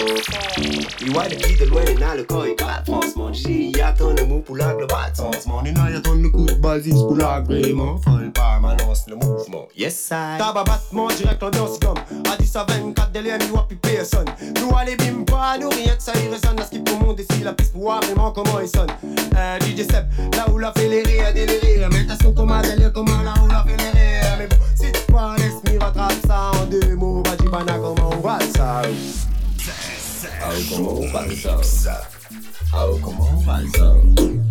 Il Iwa depuis de loin, maintenant le corps est quatre France, mon J. Y a ton amour pour la globale, sens, mon Et y a ton le coup de basis pour la vraiment folle permanence, le mouvement. Yes, I. Tababat, mon direct en danse comme à 10 à 24 délire, n'y plus personne. Nous allez bim pas, nous rien que ça y résonne. À ce qu'il pour monde eh, ici, la piste pour voir vraiment comment il sonne. Euh, DJ Step, là où la félérie a déliré. Mais t'as son coma délire, comment là où la félérie. Mais bon, si tu parles, laisse-moi rattraper ça en deux mots. Va dire, comment on va ça. Algo como un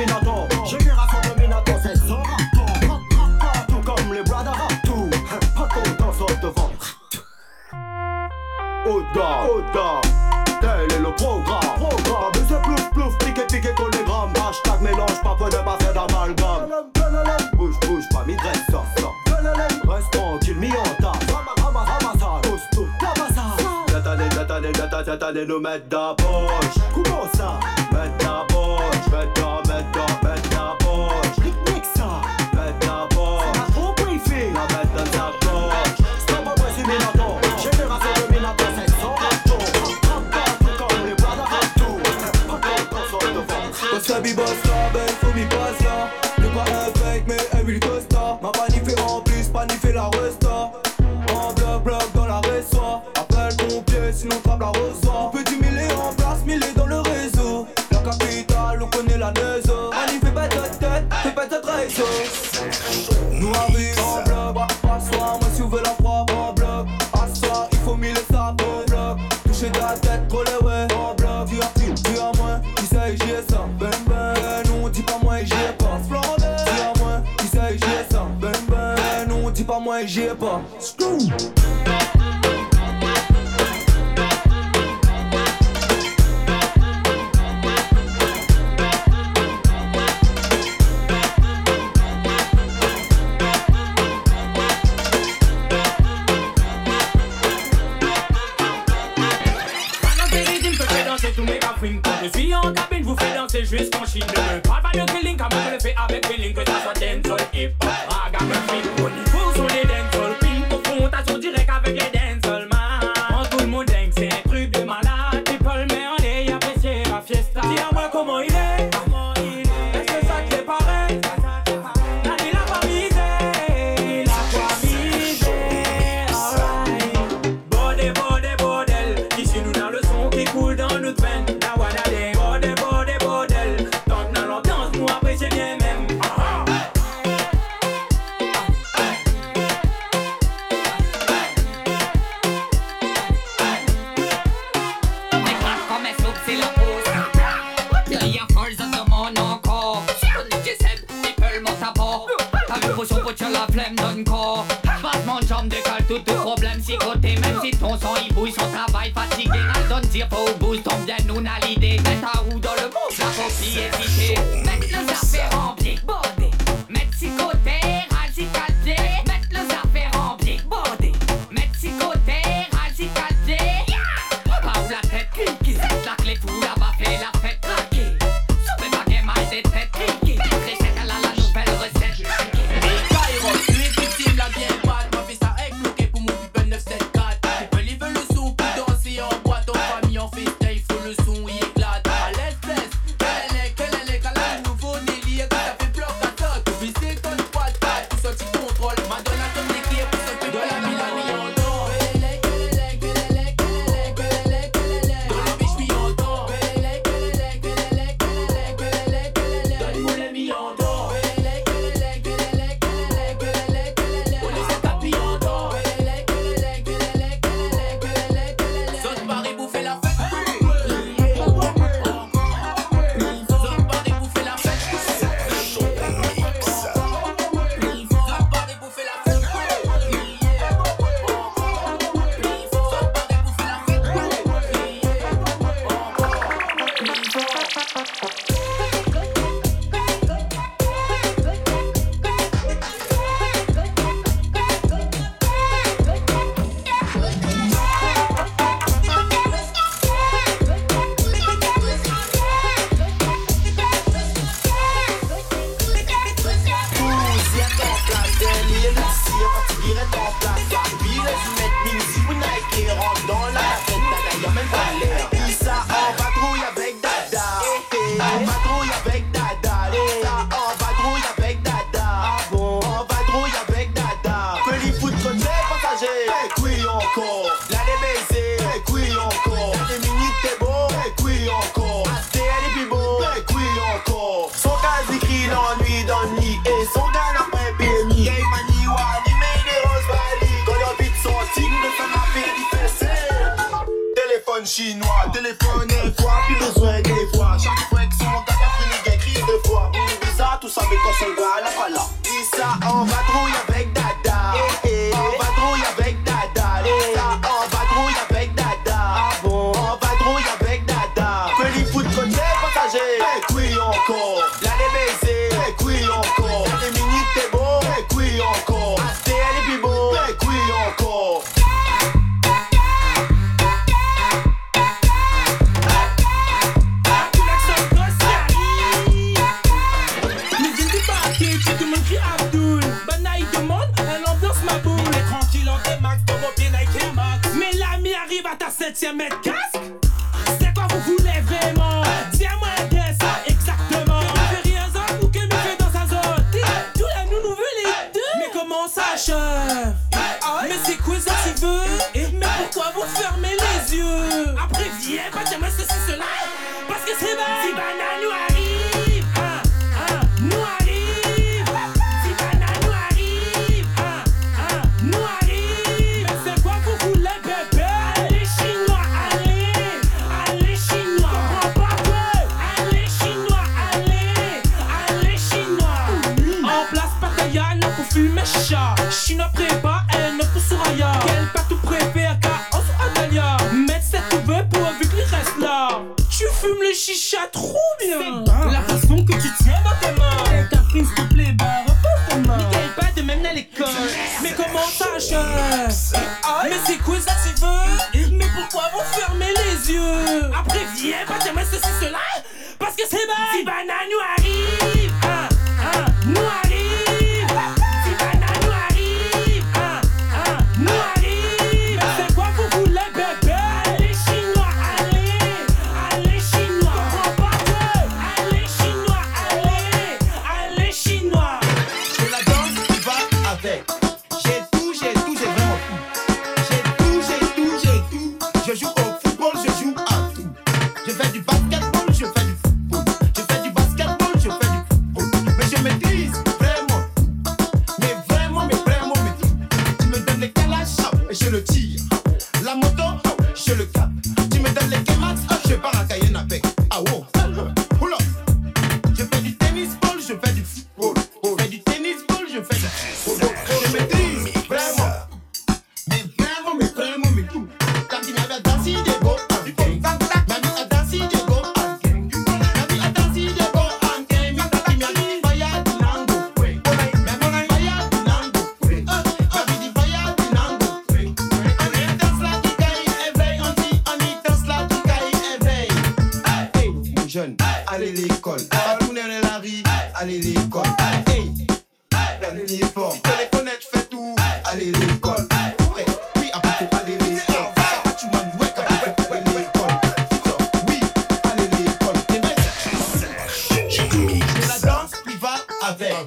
Minato. Génération de Minato, c'est ça. Tout comme les Brada Tout. Pas qu'on sort devant. Oda, Oda. Tel est le programme. Programme. Plouf, plouf, piqué, piqué, collégramme. Hashtag mélange, pas peu de passer d'amalgame. Bouge, bouge, pas migraine, sort, sort. Reste tranquille, mi en tasse. Ramassage, costaud, tabassage. D'attendez, d'attendez, d'attendez, d'attendez, nous mettre d'approche. Comment ça? Bad dog, bad dog. magia, pô. Screw. tellement ça part T'as vu, faut sur tu la flemme, donne corps. Vachement de jambes, décale tout tes problèmes. Si côté, même si ton sang il bouille, son travail fatigué. Al donne tire, faut au boost, on nous n'a l'idée forfait taille, faut le son, ma China prépa, elle ne pour Soraya. Quel pas tout préfère car on sous Adalia. Cette veut pour vu qu'il reste là. Tu fumes le chicha trop bien. La façon que tu tiens dans tes mains. Ta prise te plaît, bah repose tes mains. Nickel pas de même à l'école. Mais comment ça, Mais c'est quoi ça, c'est veut Mais pourquoi vous fermez les yeux? Après, viens, pas jamais ceci, cela.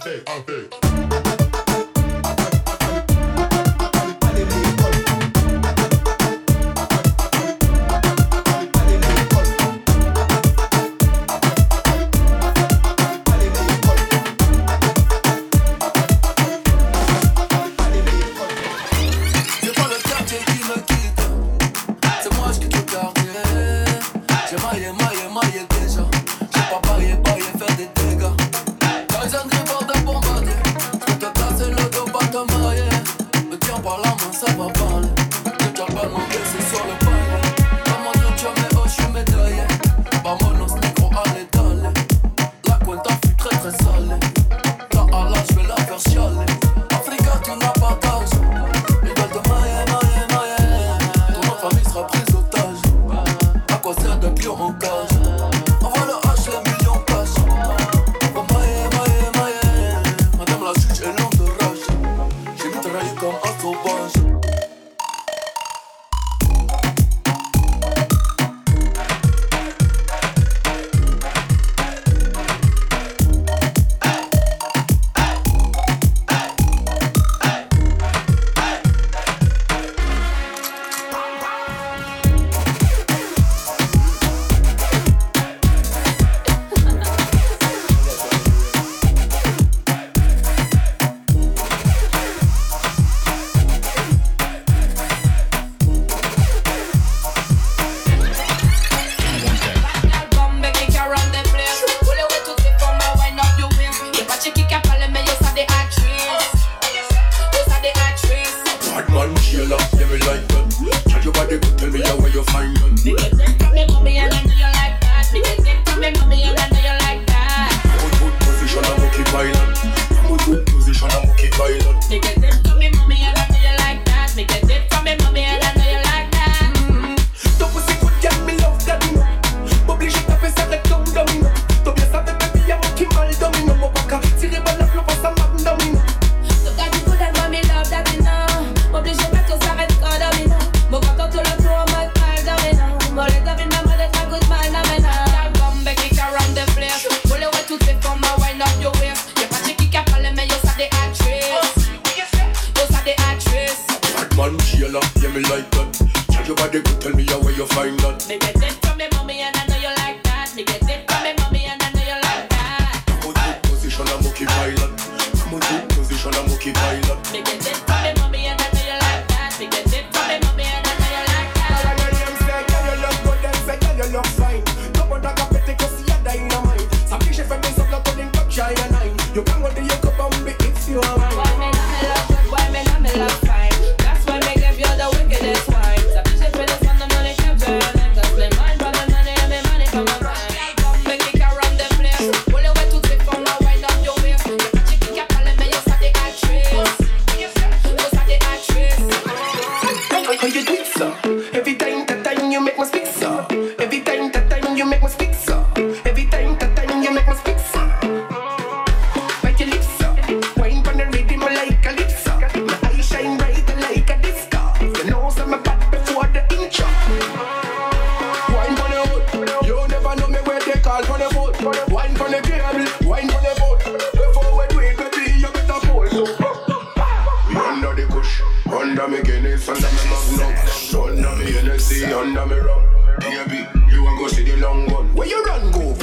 i'm avec. I'm so parler. like that. Tell your body, tell me how you find them. See under me run, Baby, you want go see the long one? Where you run go?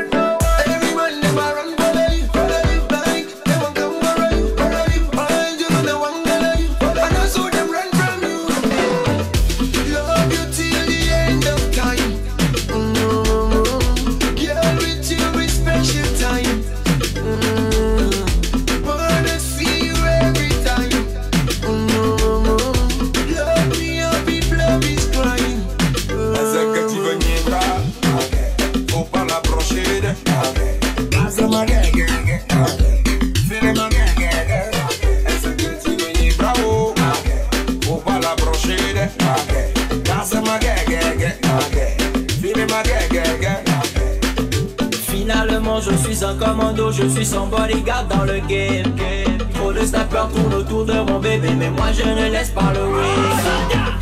Finalement je suis un commando, je suis son bodyguard dans le game. Trop de snappers tournent autour de mon bébé Mais moi je ne laisse pas le win